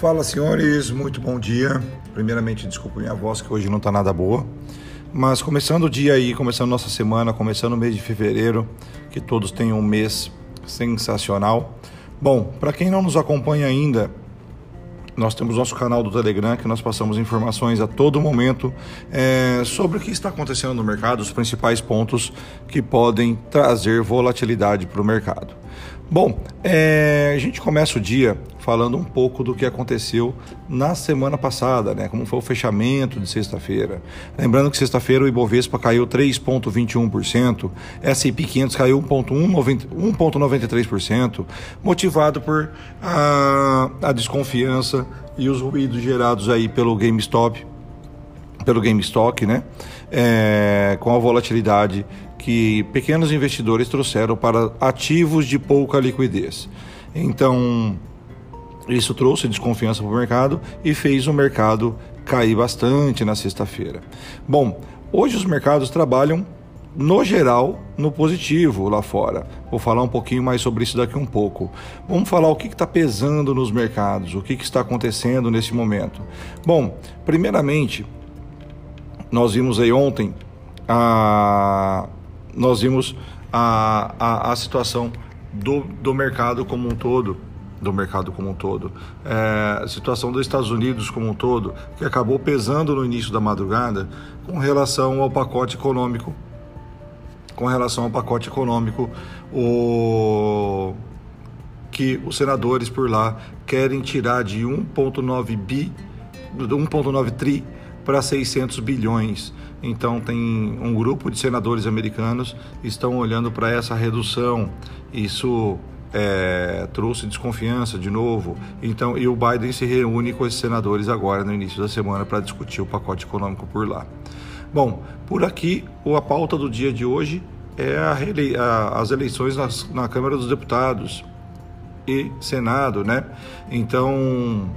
Fala senhores, muito bom dia. Primeiramente, desculpe minha voz que hoje não está nada boa. Mas começando o dia aí, começando nossa semana, começando o mês de fevereiro, que todos tenham um mês sensacional. Bom, para quem não nos acompanha ainda, nós temos nosso canal do Telegram que nós passamos informações a todo momento é, sobre o que está acontecendo no mercado, os principais pontos que podem trazer volatilidade para o mercado. Bom, é, a gente começa o dia falando um pouco do que aconteceu na semana passada, né? Como foi o fechamento de sexta-feira. Lembrando que sexta-feira o Ibovespa caiu 3,21%, S&P 500 caiu 1,93%, motivado por a, a desconfiança e os ruídos gerados aí pelo GameStop, pelo GameStop, né? É, com a volatilidade que pequenos investidores trouxeram para ativos de pouca liquidez. Então, isso trouxe desconfiança para o mercado e fez o mercado cair bastante na sexta-feira. Bom, hoje os mercados trabalham no geral, no positivo lá fora. Vou falar um pouquinho mais sobre isso daqui um pouco. Vamos falar o que está pesando nos mercados, o que, que, está acontecendo nesse momento. Bom, primeiramente, nós vimos aí ontem a, nós vimos a, a, a situação do, do mercado como um todo do mercado como um todo, é, a situação dos Estados Unidos como um todo, que acabou pesando no início da madrugada com relação ao pacote econômico, com relação ao pacote econômico, o que os senadores por lá querem tirar de 1,9 bi, 1,9 tri para 600 bilhões. Então tem um grupo de senadores americanos estão olhando para essa redução. Isso é, trouxe desconfiança de novo. Então, e o Biden se reúne com esses senadores agora no início da semana para discutir o pacote econômico por lá. Bom, por aqui a pauta do dia de hoje é a, a, as eleições nas, na Câmara dos Deputados e Senado, né? Então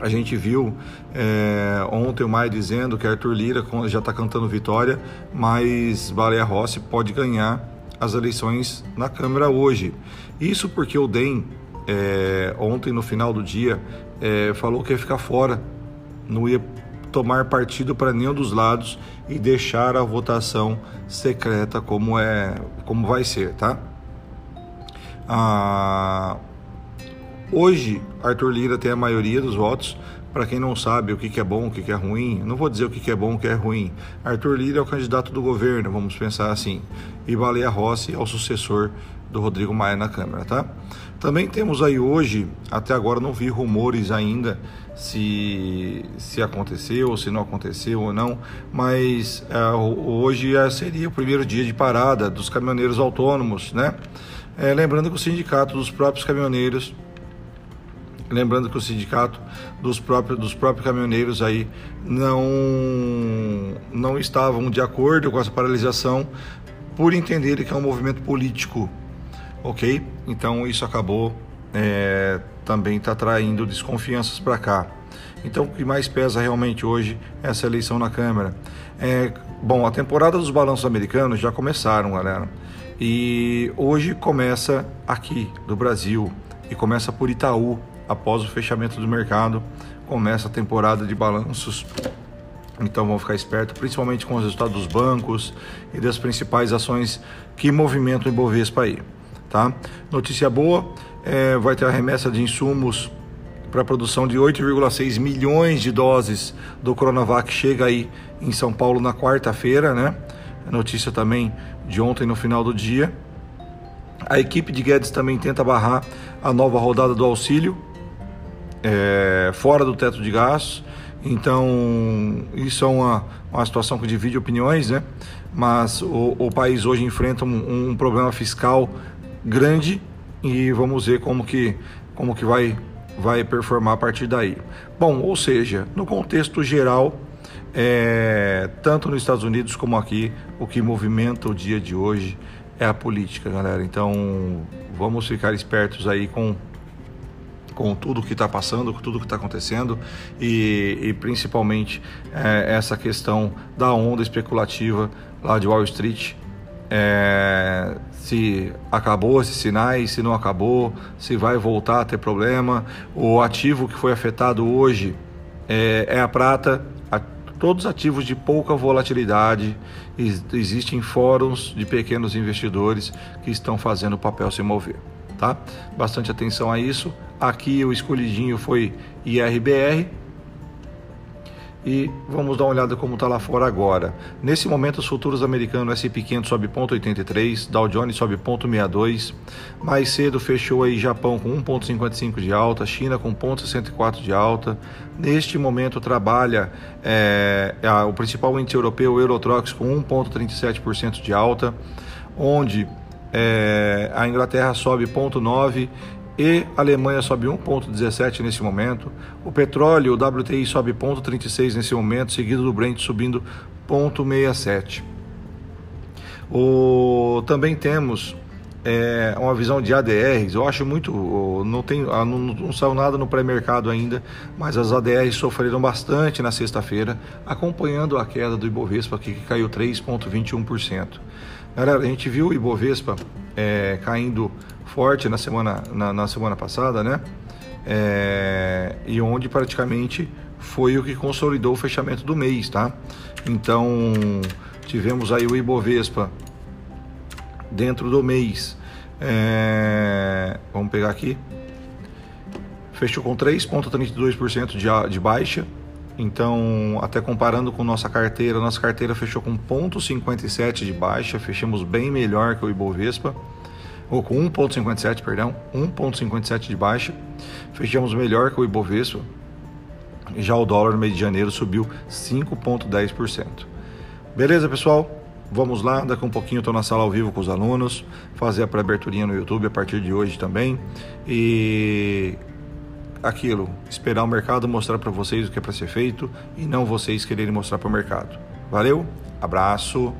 a gente viu é, ontem o Maia dizendo que Arthur Lira já está cantando vitória, mas Baleia Rossi pode ganhar as eleições na Câmara hoje. Isso porque o DEM, é, ontem no final do dia, é, falou que ia ficar fora, não ia tomar partido para nenhum dos lados e deixar a votação secreta como é, como vai ser, tá? Ah, hoje Arthur Lira tem a maioria dos votos, para quem não sabe o que, é bom, o que, é ruim, não vou dizer o que, é bom, o que é ruim. Arthur Lira é o candidato do governo, vamos pensar assim. E Baleia Rossi é o sucessor do Rodrigo Maia na Câmara, tá? Também temos aí hoje, até agora não vi rumores ainda se, se aconteceu, se não aconteceu ou não, mas é, hoje seria o primeiro dia de parada dos caminhoneiros autônomos, né? É, lembrando que o sindicato dos próprios caminhoneiros Lembrando que o sindicato dos próprios, dos próprios caminhoneiros aí não, não estavam de acordo com essa paralisação por entenderem que é um movimento político, ok? Então isso acabou é, também está traindo desconfianças para cá. Então o que mais pesa realmente hoje é essa eleição na Câmara. É, bom, a temporada dos balanços americanos já começaram, galera. E hoje começa aqui do Brasil e começa por Itaú, após o fechamento do mercado, começa a temporada de balanços. Então vamos ficar esperto, principalmente com os resultados dos bancos e das principais ações que movimentam o Ibovespa aí, tá? Notícia boa, é, vai ter a remessa de insumos para a produção de 8,6 milhões de doses do Coronavac chega aí em São Paulo na quarta-feira, né? Notícia também de ontem no final do dia. A equipe de Guedes também tenta barrar a nova rodada do auxílio, é, fora do teto de gastos. Então, isso é uma, uma situação que divide opiniões, né? Mas o, o país hoje enfrenta um, um, problema fiscal grande e vamos ver como que, como que vai, vai performar a partir daí. Bom, ou seja, no contexto geral, é, tanto nos Estados Unidos como aqui, o que movimenta o dia de hoje é a política, galera. Então, vamos ficar espertos aí com com tudo que está passando, com tudo que está acontecendo e, e principalmente é, essa questão da onda especulativa lá de Wall Street é, se acabou esses sinais, se não acabou, se vai voltar a ter problema. O ativo que foi afetado hoje é, é a prata. A, todos ativos de pouca volatilidade. Existem fóruns de pequenos investidores que estão fazendo o papel se mover. Tá? Bastante atenção a isso. Aqui o escolhidinho foi IRBR e vamos dar uma olhada como está lá fora agora. Nesse momento, os futuros americanos S&P 500 sobe 0,83, Dow Jones sobe 0,62. Mais cedo fechou aí Japão com 1,55 de alta, China com 0,64 de alta. Neste momento trabalha é, o principal índice europeu, o Eurotrox, com 1,37% de alta, onde é, a Inglaterra sobe 0,9 e a Alemanha sobe 1,17 nesse momento. O petróleo, o WTI, sobe 0,36 nesse momento, seguido do Brent subindo 0,67. O, também temos é, uma visão de ADRs. Eu acho muito. Não, tem, ah, não, não saiu nada no pré-mercado ainda, mas as ADRs sofreram bastante na sexta-feira, acompanhando a queda do Ibovespa, que caiu 3,21%. Galera, a gente viu o Ibovespa é, caindo forte na semana, na, na semana passada, né? É, e onde praticamente foi o que consolidou o fechamento do mês, tá? Então tivemos aí o Ibovespa dentro do mês. É, vamos pegar aqui. Fechou com 3,32% de, de baixa. Então, até comparando com nossa carteira, nossa carteira fechou com 0,57 de baixa, fechamos bem melhor que o Ibovespa ou com 1,57, perdão, 1,57 de baixa. Fechamos melhor que o Ibovespa. Já o dólar no mês de janeiro subiu 5,10%. Beleza, pessoal? Vamos lá, daqui um pouquinho estou na sala ao vivo com os alunos, fazer a pré-aberturinha no YouTube a partir de hoje também. E aquilo, esperar o mercado mostrar para vocês o que é para ser feito e não vocês quererem mostrar para o mercado. Valeu, abraço.